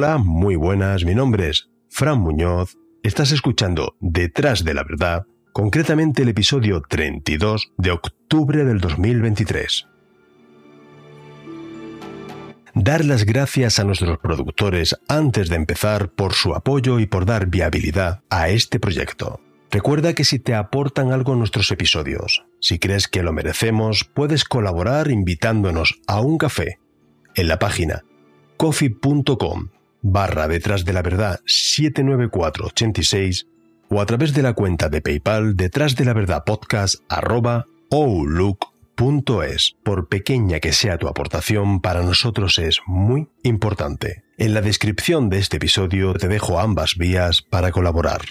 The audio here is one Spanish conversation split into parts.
Hola, muy buenas, mi nombre es Fran Muñoz. Estás escuchando Detrás de la Verdad, concretamente el episodio 32 de octubre del 2023. Dar las gracias a nuestros productores antes de empezar por su apoyo y por dar viabilidad a este proyecto. Recuerda que si te aportan algo nuestros episodios, si crees que lo merecemos, puedes colaborar invitándonos a un café en la página coffee.com barra detrás de la verdad 79486 o a través de la cuenta de PayPal detrás de la verdad podcast arroba. Por pequeña que sea tu aportación, para nosotros es muy importante. En la descripción de este episodio te dejo ambas vías para colaborar.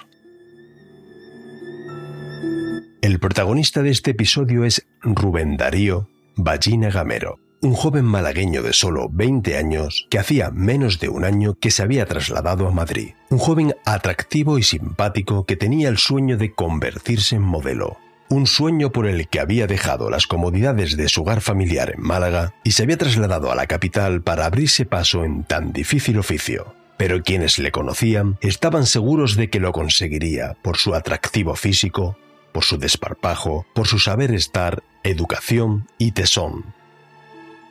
El protagonista de este episodio es Rubén Darío Ballina Gamero un joven malagueño de solo 20 años que hacía menos de un año que se había trasladado a Madrid. Un joven atractivo y simpático que tenía el sueño de convertirse en modelo. Un sueño por el que había dejado las comodidades de su hogar familiar en Málaga y se había trasladado a la capital para abrirse paso en tan difícil oficio. Pero quienes le conocían estaban seguros de que lo conseguiría por su atractivo físico, por su desparpajo, por su saber estar, educación y tesón,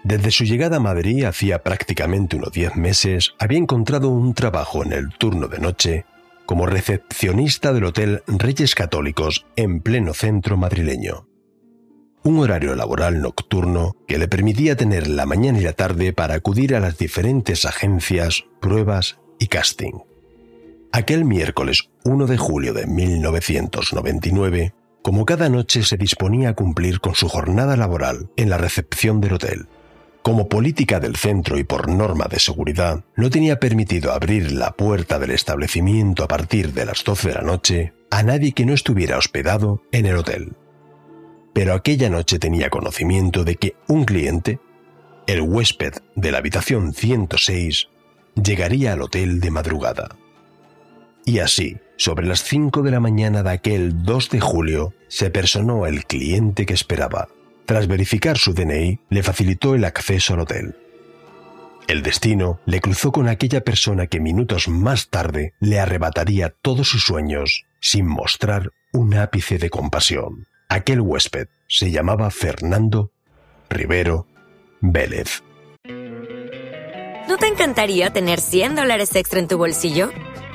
desde su llegada a Madrid hacía prácticamente unos 10 meses, había encontrado un trabajo en el turno de noche como recepcionista del Hotel Reyes Católicos en pleno centro madrileño. Un horario laboral nocturno que le permitía tener la mañana y la tarde para acudir a las diferentes agencias, pruebas y casting. Aquel miércoles 1 de julio de 1999, como cada noche se disponía a cumplir con su jornada laboral en la recepción del hotel. Como política del centro y por norma de seguridad, no tenía permitido abrir la puerta del establecimiento a partir de las 12 de la noche a nadie que no estuviera hospedado en el hotel. Pero aquella noche tenía conocimiento de que un cliente, el huésped de la habitación 106, llegaría al hotel de madrugada. Y así, sobre las 5 de la mañana de aquel 2 de julio, se personó el cliente que esperaba, tras verificar su DNI, le facilitó el acceso al hotel. El destino le cruzó con aquella persona que minutos más tarde le arrebataría todos sus sueños sin mostrar un ápice de compasión. Aquel huésped se llamaba Fernando Rivero Vélez. ¿No te encantaría tener 100 dólares extra en tu bolsillo?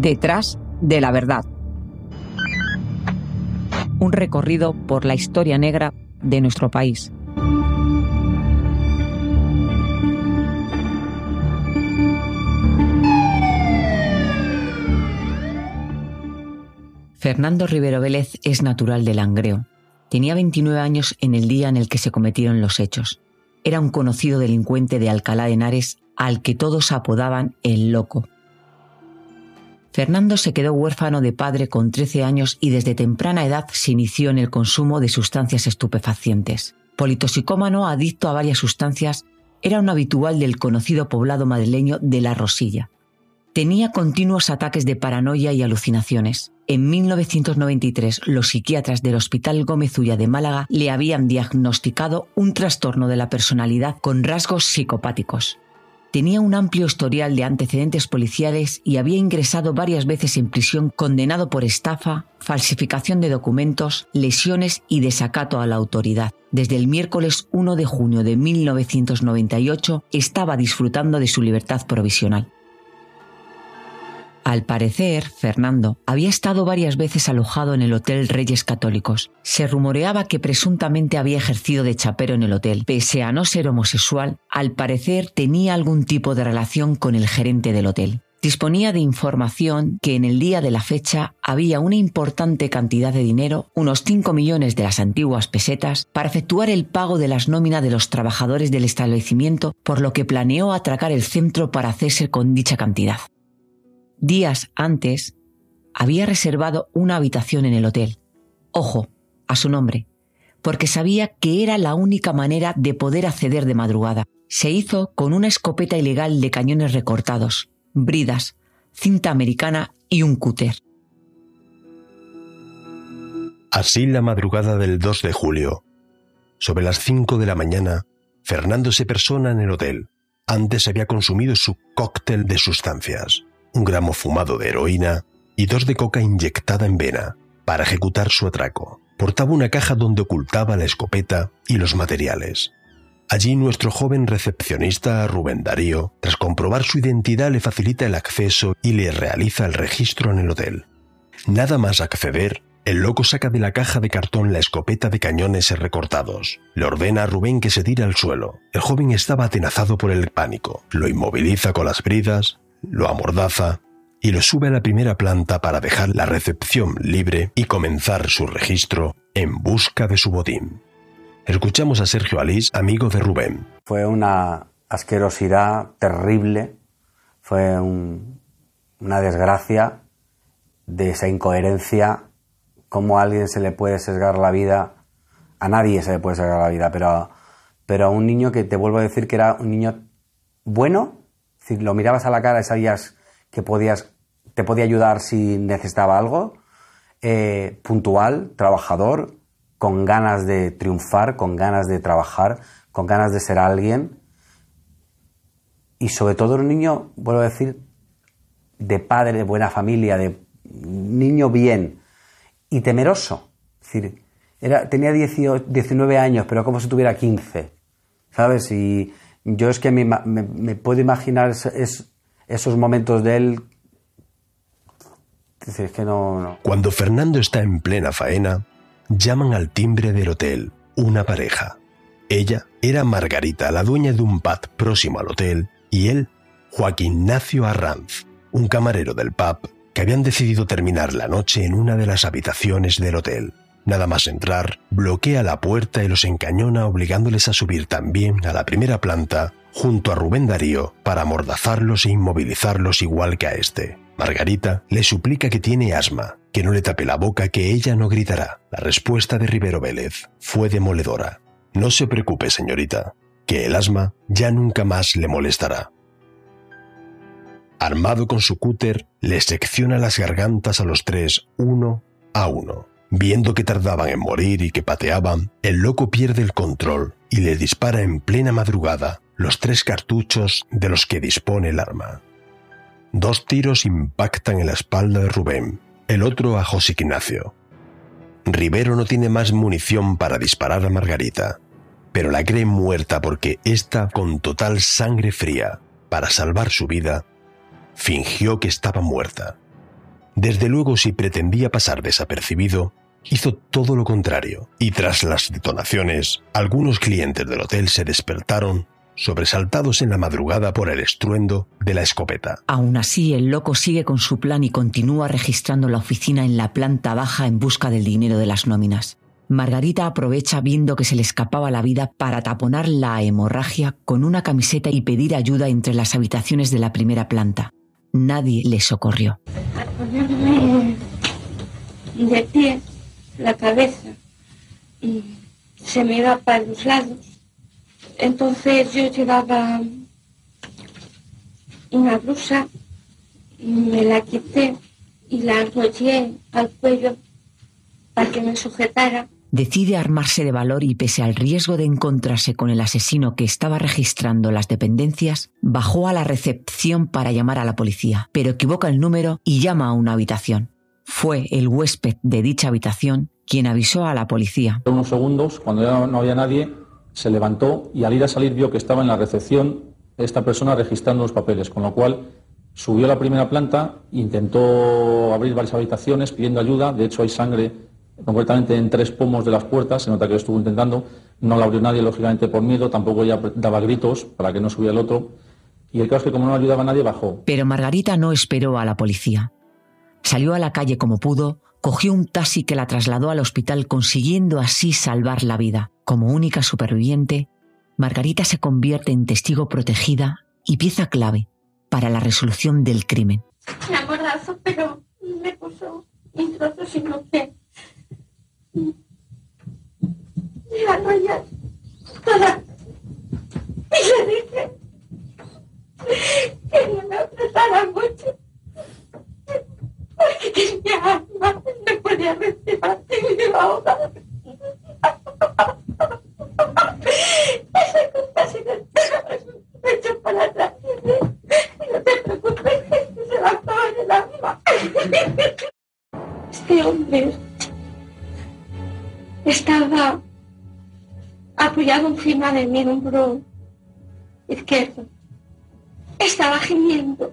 Detrás de la verdad. Un recorrido por la historia negra de nuestro país. Fernando Rivero Vélez es natural de Langreo. Tenía 29 años en el día en el que se cometieron los hechos. Era un conocido delincuente de Alcalá de Henares al que todos apodaban el loco Fernando se quedó huérfano de padre con 13 años y desde temprana edad se inició en el consumo de sustancias estupefacientes. Politoxicómano adicto a varias sustancias, era un habitual del conocido poblado madrileño de La Rosilla. Tenía continuos ataques de paranoia y alucinaciones. En 1993, los psiquiatras del Hospital Gómez Ulla de Málaga le habían diagnosticado un trastorno de la personalidad con rasgos psicopáticos. Tenía un amplio historial de antecedentes policiales y había ingresado varias veces en prisión condenado por estafa, falsificación de documentos, lesiones y desacato a la autoridad. Desde el miércoles 1 de junio de 1998 estaba disfrutando de su libertad provisional. Al parecer, Fernando había estado varias veces alojado en el Hotel Reyes Católicos. Se rumoreaba que presuntamente había ejercido de chapero en el hotel. Pese a no ser homosexual, al parecer tenía algún tipo de relación con el gerente del hotel. Disponía de información que en el día de la fecha había una importante cantidad de dinero, unos 5 millones de las antiguas pesetas, para efectuar el pago de las nóminas de los trabajadores del establecimiento, por lo que planeó atracar el centro para hacerse con dicha cantidad. Días antes, había reservado una habitación en el hotel. Ojo, a su nombre, porque sabía que era la única manera de poder acceder de madrugada. Se hizo con una escopeta ilegal de cañones recortados, bridas, cinta americana y un cúter. Así la madrugada del 2 de julio. Sobre las 5 de la mañana, Fernando se persona en el hotel. Antes había consumido su cóctel de sustancias un gramo fumado de heroína y dos de coca inyectada en vena para ejecutar su atraco. Portaba una caja donde ocultaba la escopeta y los materiales. Allí nuestro joven recepcionista Rubén Darío, tras comprobar su identidad, le facilita el acceso y le realiza el registro en el hotel. Nada más acceder, el loco saca de la caja de cartón la escopeta de cañones recortados. Le ordena a Rubén que se tire al suelo. El joven estaba atenazado por el pánico. Lo inmoviliza con las bridas, lo amordaza y lo sube a la primera planta para dejar la recepción libre y comenzar su registro en busca de su botín. Escuchamos a Sergio Alís, amigo de Rubén. Fue una asquerosidad terrible, fue una desgracia de esa incoherencia, cómo a alguien se le puede sesgar la vida, a nadie se le puede sesgar la vida, pero, pero a un niño que te vuelvo a decir que era un niño bueno, si lo mirabas a la cara y sabías que podías, te podía ayudar si necesitaba algo, eh, puntual, trabajador, con ganas de triunfar, con ganas de trabajar, con ganas de ser alguien. Y sobre todo un niño, vuelvo a decir, de padre, de buena familia, de niño bien y temeroso. Es decir, era, tenía 19 años, pero como si tuviera 15. ¿Sabes? Y, yo es que me, puedo imaginar esos momentos de él. Cuando Fernando está en plena faena, llaman al timbre del hotel una pareja. Ella era Margarita, la dueña de un pub próximo al hotel, y él, Joaquín Nacio Arranz, un camarero del pub que habían decidido terminar la noche en una de las habitaciones del hotel. Nada más entrar, bloquea la puerta y los encañona obligándoles a subir también a la primera planta junto a Rubén Darío para amordazarlos e inmovilizarlos igual que a este. Margarita le suplica que tiene asma, que no le tape la boca, que ella no gritará. La respuesta de Rivero Vélez fue demoledora. No se preocupe, señorita, que el asma ya nunca más le molestará. Armado con su cúter, le secciona las gargantas a los tres uno a uno. Viendo que tardaban en morir y que pateaban, el loco pierde el control y le dispara en plena madrugada los tres cartuchos de los que dispone el arma. Dos tiros impactan en la espalda de Rubén, el otro a José Ignacio. Rivero no tiene más munición para disparar a Margarita, pero la cree muerta porque ésta, con total sangre fría, para salvar su vida, fingió que estaba muerta. Desde luego, si pretendía pasar desapercibido, hizo todo lo contrario, y tras las detonaciones, algunos clientes del hotel se despertaron sobresaltados en la madrugada por el estruendo de la escopeta. Aún así, el loco sigue con su plan y continúa registrando la oficina en la planta baja en busca del dinero de las nóminas. Margarita aprovecha viendo que se le escapaba la vida para taponar la hemorragia con una camiseta y pedir ayuda entre las habitaciones de la primera planta. Nadie le socorrió. La cabeza se me iba para los lados. Entonces yo llevaba una blusa, me la quité y la enrollé al cuello para que me sujetara. Decide armarse de valor y pese al riesgo de encontrarse con el asesino que estaba registrando las dependencias, bajó a la recepción para llamar a la policía, pero equivoca el número y llama a una habitación. Fue el huésped de dicha habitación quien avisó a la policía. Unos segundos, cuando ya no había nadie, se levantó y al ir a salir vio que estaba en la recepción esta persona registrando los papeles, con lo cual subió a la primera planta, intentó abrir varias habitaciones pidiendo ayuda, de hecho hay sangre concretamente en tres pomos de las puertas, se nota que lo estuvo intentando, no la abrió nadie, lógicamente por miedo, tampoco ella daba gritos para que no subiera el otro, y el caso es que como no ayudaba a nadie, bajó. Pero Margarita no esperó a la policía. Salió a la calle como pudo, cogió un taxi que la trasladó al hospital consiguiendo así salvar la vida. Como única superviviente, Margarita se convierte en testigo protegida y pieza clave para la resolución del crimen. Me acordazo, pero me puso un trozo sino que arrolla toda y le dije que no me apretara mucho porque tenía alma, no podía respirar y me iba a ahogar. Esa se me echó para atrás. No te preocupes, que se va a acabar el alma. Este hombre estaba apoyado encima de mi hombro izquierdo. Estaba gimiendo.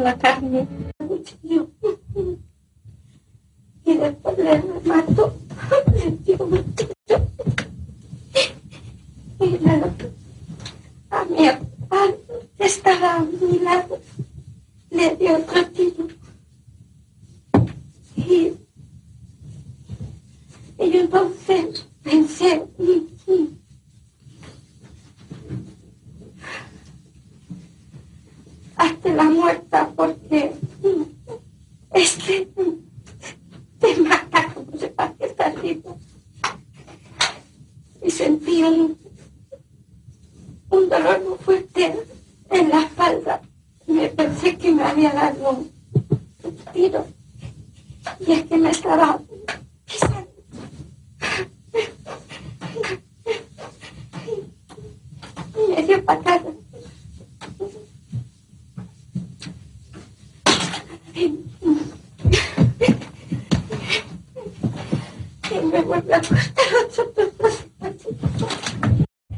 拉卡尼。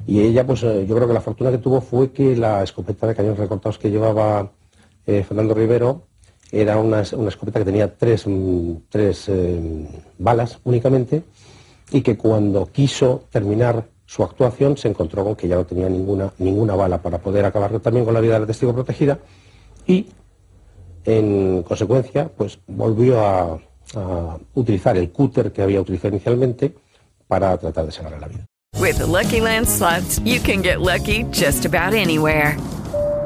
Y ella, pues eh, yo creo que la fortuna que tuvo fue que la escopeta de cañones recortados que llevaba eh, Fernando Rivero era una, una escopeta que tenía tres, mm, tres eh, balas únicamente y que cuando quiso terminar su actuación se encontró con que ya no tenía ninguna, ninguna bala para poder acabar también con la vida de la testigo protegida y en consecuencia pues volvió a, utilizar el cúter que había utilizado inicialmente para tratar de salvarle la vida. With the Lucky Land you can get lucky just about anywhere.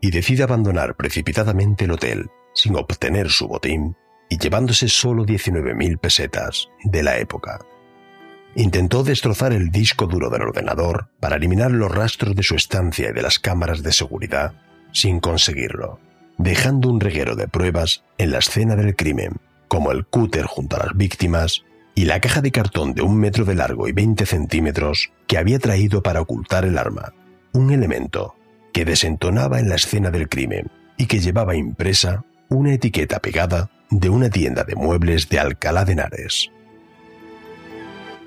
y decide abandonar precipitadamente el hotel sin obtener su botín y llevándose solo 19.000 pesetas de la época. Intentó destrozar el disco duro del ordenador para eliminar los rastros de su estancia y de las cámaras de seguridad sin conseguirlo, dejando un reguero de pruebas en la escena del crimen, como el cúter junto a las víctimas y la caja de cartón de un metro de largo y 20 centímetros que había traído para ocultar el arma, un elemento que desentonaba en la escena del crimen y que llevaba impresa una etiqueta pegada de una tienda de muebles de Alcalá de Henares.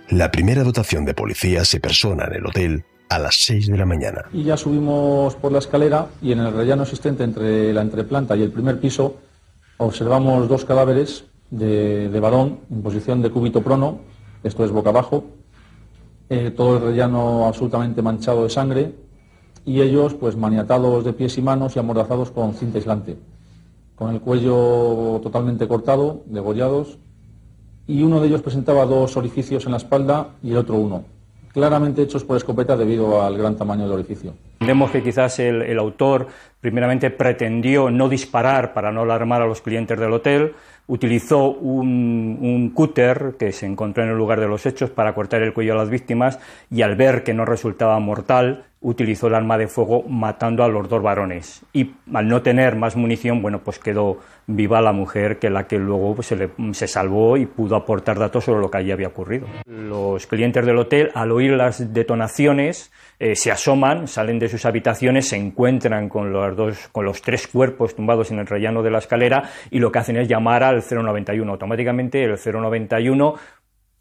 La primera dotación de policía se persona en el hotel a las 6 de la mañana. Y ya subimos por la escalera y en el rellano existente entre la entreplanta y el primer piso observamos dos cadáveres de, varón en posición de cúbito prono, esto es boca abajo, eh, todo el rellano absolutamente manchado de sangre y ellos pues maniatados de pies y manos y amordazados con cinta aislante, con el cuello totalmente cortado, degollados, y uno de ellos presentaba dos orificios en la espalda y el otro uno claramente hechos por escopeta debido al gran tamaño del orificio. Entendemos que quizás el, autor primeramente pretendió no disparar para no alarmar a los clientes del hotel, utilizó un, un, cúter que se encontró en el lugar de los hechos para cortar el cuello a las víctimas y al ver que no resultaba mortal, utilizó el arma de fuego matando a los dos varones. Y al no tener más munición, bueno, pues quedó viva la mujer que la que luego pues, se, se, salvó y pudo aportar datos sobre lo que allí había ocurrido. Los clientes del hotel, al oír las detonaciones, eh, se asoman, salen de sus habitaciones, se encuentran con los, dos, con los tres cuerpos tumbados en el rellano de la escalera y lo que hacen es llamar al 091. Automáticamente el 091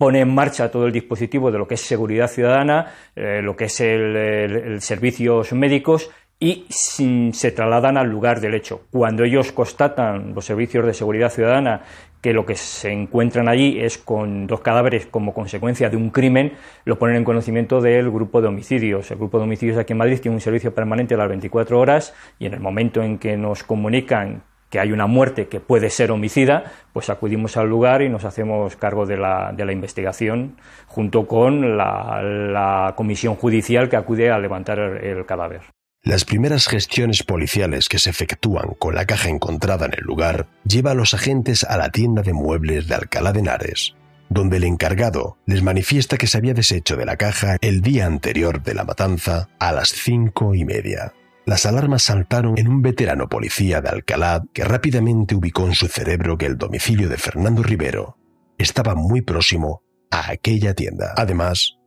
pone en marcha todo el dispositivo de lo que es seguridad ciudadana, eh, lo que es el, servicios médicos y se trasladan al lugar del hecho. Cuando ellos constatan, los servicios de seguridad ciudadana, que lo que se encuentran allí es con dos cadáveres como consecuencia de un crimen, lo ponen en conocimiento del grupo de homicidios. El grupo de homicidios aquí en Madrid tiene un servicio permanente a las 24 horas y en el momento en que nos comunican que hay una muerte que puede ser homicida, pues acudimos al lugar y nos hacemos cargo de la, de la investigación junto con la, comisión judicial que acude a levantar el, cadáver. Las primeras gestiones policiales que se efectúan con la caja encontrada en el lugar lleva a los agentes a la tienda de muebles de Alcalá de Henares, donde el encargado les manifiesta que se había deshecho de la caja el día anterior de la matanza a las cinco y media. Las alarmas saltaron en un veterano policía de Alcalá que rápidamente ubicó en su cerebro que el domicilio de Fernando Rivero estaba muy próximo a aquella tienda. Además,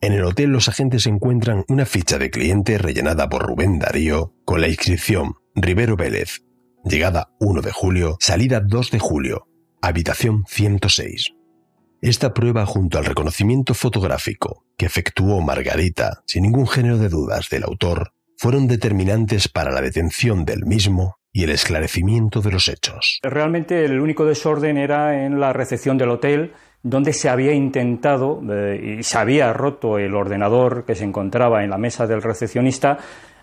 en el hotel los agentes encuentran una ficha de cliente rellenada por Rubén Darío con la inscripción Rivero Vélez, llegada 1 de julio, salida 2 de julio, habitación 106. Esta prueba junto al reconocimiento fotográfico que efectuó Margarita sin ningún género de dudas del autor fueron determinantes para la detención del mismo y el esclarecimiento de los hechos. Realmente el único desorden era en la recepción del hotel, donde se había intentado eh, y se había roto el ordenador que se encontraba en la mesa del recepcionista,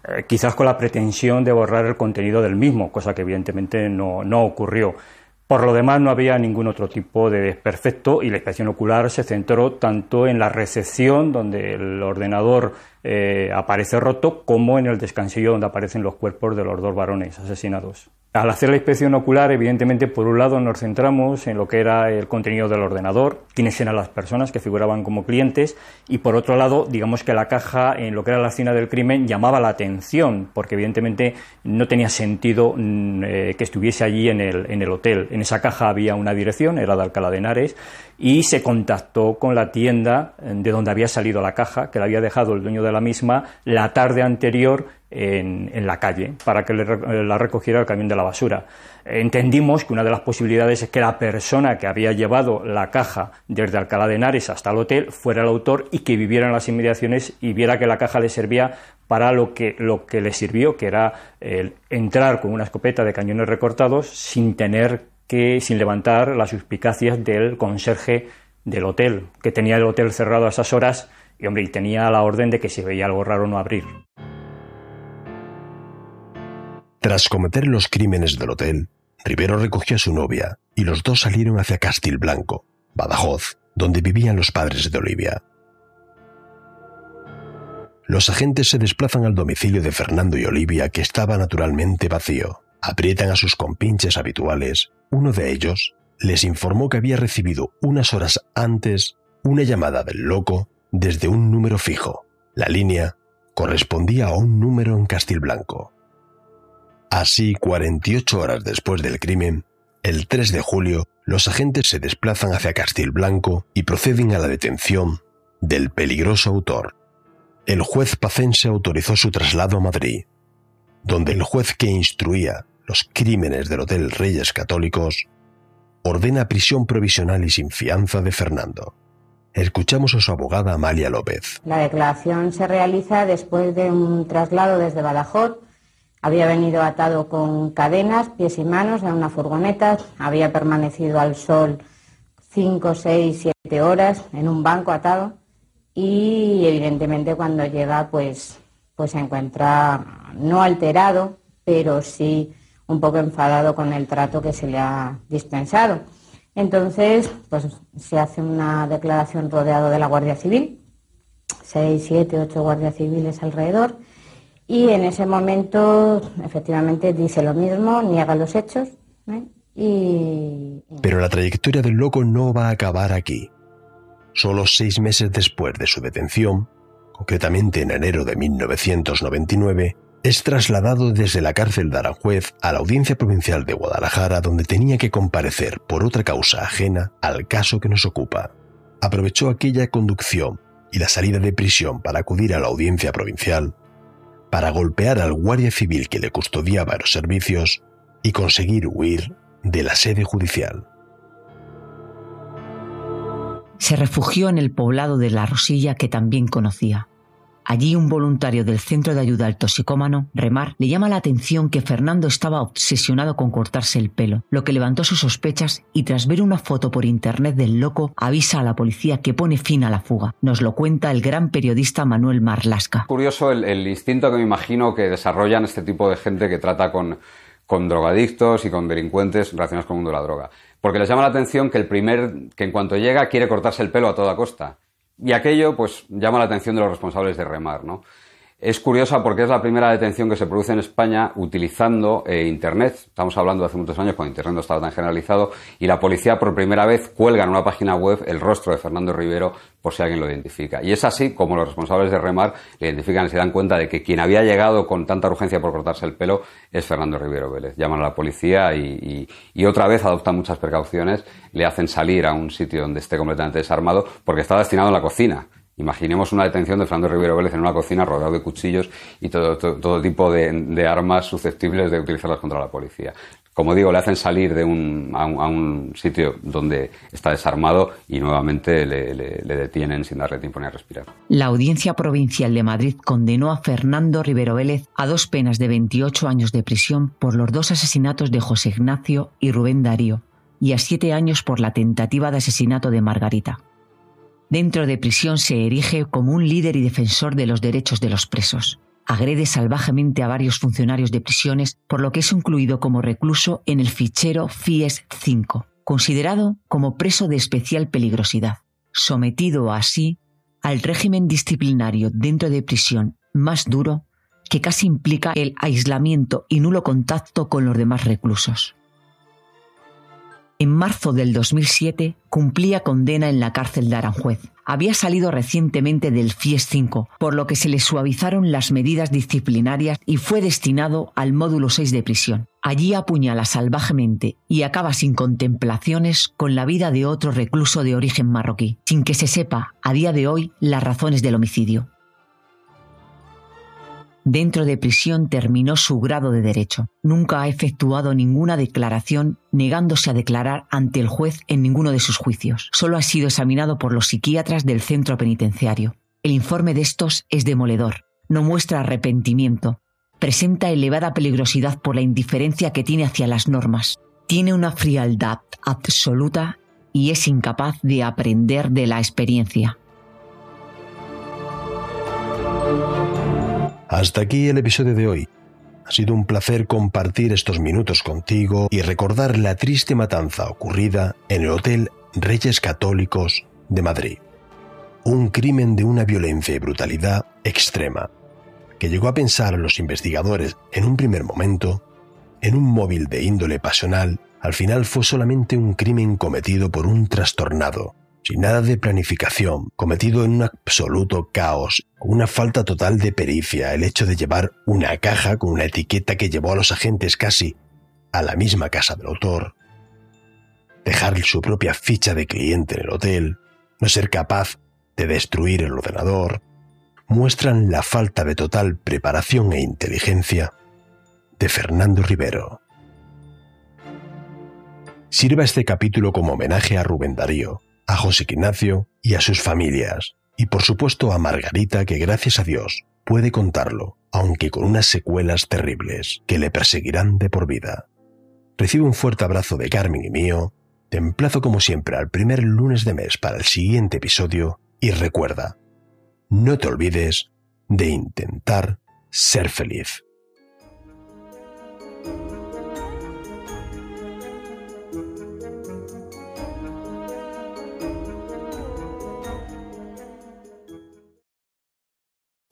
eh, quizás con la pretensión de borrar el contenido del mismo, cosa que evidentemente no, no ocurrió. Por lo demás, no había ningún otro tipo de desperfecto y la inspección ocular se centró tanto en la recepción, donde el ordenador eh, aparece roto, como en el descansillo, donde aparecen los cuerpos de los dos varones asesinados. Al hacer la inspección ocular, evidentemente, por un lado nos centramos en lo que era el contenido del ordenador, quiénes eran las personas que figuraban como clientes, y por otro lado, digamos que la caja, en lo que era la escena del crimen, llamaba la atención, porque evidentemente no tenía sentido mm, eh, que estuviese allí en el, en el hotel. En esa caja había una dirección, era de Alcalá de Henares, y se contactó con la tienda eh, de donde había salido la caja, que la había dejado el dueño de la misma la tarde anterior en, la calle para que la recogiera el camión de la basura. Entendimos que una de las posibilidades es que la persona que había llevado la caja desde Alcalá de Henares hasta el hotel fuera el autor y que viviera en las inmediaciones y viera que la caja le servía para lo que, lo que le sirvió, que era entrar con una escopeta de cañones recortados sin tener que, sin levantar las suspicacias del conserje del hotel, que tenía el hotel cerrado a esas horas y, hombre, y tenía la orden de que si veía algo raro no abrir. Tras cometer los crímenes del hotel, Rivero recogió a su novia y los dos salieron hacia Castilblanco, Badajoz, donde vivían los padres de Olivia. Los agentes se desplazan al domicilio de Fernando y Olivia, que estaba naturalmente vacío. Aprietan a sus compinches habituales. Uno de ellos les informó que había recibido unas horas antes una llamada del loco desde un número fijo. La línea correspondía a un número en Castilblanco. Así, 48 horas después del crimen, el 3 de julio, los agentes se desplazan hacia Castilblanco y proceden a la detención del peligroso autor. El juez pacense autorizó su traslado a Madrid, donde el juez que instruía los crímenes del Hotel Reyes Católicos ordena prisión provisional y sin fianza de Fernando. Escuchamos a su abogada Amalia López. La declaración se realiza después de un traslado desde Badajoz. Había venido atado con cadenas, pies y manos en una furgoneta, había permanecido al sol cinco, seis, siete horas en un banco atado y evidentemente cuando llega pues, pues se encuentra no alterado, pero sí un poco enfadado con el trato que se le ha dispensado. Entonces, pues se hace una declaración rodeado de la Guardia Civil, seis, siete, ocho guardias civiles alrededor, y en ese momento efectivamente dice lo mismo, niega los hechos. ¿eh? Y... Pero la trayectoria del loco no va a acabar aquí. Solo seis meses después de su detención, concretamente en enero de 1999, es trasladado desde la cárcel de Aranjuez a la Audiencia Provincial de Guadalajara donde tenía que comparecer por otra causa ajena al caso que nos ocupa. Aprovechó aquella conducción y la salida de prisión para acudir a la Audiencia Provincial, para golpear al guardia civil que le custodiaba los servicios y conseguir huir de la sede judicial. Se refugió en el poblado de La Rosilla que también conocía. Allí un voluntario del Centro de Ayuda al Toxicómano, Remar, le llama la atención que Fernando estaba obsesionado con cortarse el pelo, lo que levantó sus sospechas y tras ver una foto por internet del loco avisa a la policía que pone fin a la fuga. Nos lo cuenta el gran periodista Manuel Marlasca. Curioso el, el instinto que me imagino que desarrollan este tipo de gente que trata con, con drogadictos y con delincuentes relacionados con el mundo de la droga. Porque les llama la atención que el primer, que en cuanto llega quiere cortarse el pelo a toda costa. Y aquello, pues, llama la atención de los responsables de remar, ¿no? Es curiosa porque es la primera detención que se produce en España utilizando eh, Internet. Estamos hablando de hace muchos años cuando Internet no estaba tan generalizado y la policía por primera vez cuelga en una página web el rostro de Fernando Rivero por si alguien lo identifica. Y es así como los responsables de Remar le identifican y se dan cuenta de que quien había llegado con tanta urgencia por cortarse el pelo es Fernando Rivero Vélez. Llaman a la policía y, y otra vez adoptan muchas precauciones, le hacen salir a un sitio donde esté completamente desarmado porque está destinado a la cocina Imaginemos una detención de Fernando Rivero Vélez en una cocina rodeado de cuchillos y todo, todo, tipo de, armas susceptibles de utilizarlas contra la policía. Como digo, le hacen salir de un, a, un, sitio donde está desarmado y nuevamente le, le, detienen sin darle tiempo ni a respirar. La Audiencia Provincial de Madrid condenó a Fernando Rivero Vélez a dos penas de 28 años de prisión por los dos asesinatos de José Ignacio y Rubén Darío y a siete años por la tentativa de asesinato de Margarita. Dentro de prisión se erige como un líder y defensor de los derechos de los presos. Agrede salvajemente a varios funcionarios de prisiones, por lo que es incluido como recluso en el fichero FIES 5, considerado como preso de especial peligrosidad, sometido así al régimen disciplinario dentro de prisión más duro que casi implica el aislamiento y nulo contacto con los demás reclusos. En marzo del 2007 cumplía condena en la cárcel de Aranjuez. Había salido recientemente del FIES 5, por lo que se le suavizaron las medidas disciplinarias y fue destinado al módulo 6 de prisión. Allí apuñala salvajemente y acaba sin contemplaciones con la vida de otro recluso de origen marroquí, sin que se sepa a día de hoy las razones del homicidio. Dentro de prisión terminó su grado de derecho. Nunca ha efectuado ninguna declaración negándose a declarar ante el juez en ninguno de sus juicios. Solo ha sido examinado por los psiquiatras del centro penitenciario. El informe de estos es demoledor. No muestra arrepentimiento. Presenta elevada peligrosidad por la indiferencia que tiene hacia las normas. Tiene una frialdad absoluta y es incapaz de aprender de la experiencia. Hasta aquí el episodio de hoy. Ha sido un placer compartir estos minutos contigo y recordar la triste matanza ocurrida en el Hotel Reyes Católicos de Madrid. Un crimen de una violencia y brutalidad extrema, que llegó a pensar a los investigadores en un primer momento, en un móvil de índole pasional, al final fue solamente un crimen cometido por un trastornado, sin nada de planificación, cometido en un absoluto caos, una falta total de pericia, el hecho de llevar una caja con una etiqueta que llevó a los agentes casi a la misma casa del autor, dejar su propia ficha de cliente en el hotel, no ser capaz de destruir el ordenador, muestran la falta de total preparación e inteligencia de Fernando Rivero. Sirva este capítulo como homenaje a Rubén Darío, a José Ignacio y a sus familias, y por supuesto a Margarita que gracias a Dios puede contarlo, aunque con unas secuelas terribles que le perseguirán de por vida. Recibe un fuerte abrazo de Carmen y mío, te emplazo como siempre al primer lunes de mes para el siguiente episodio y recuerda, no te olvides de intentar ser feliz.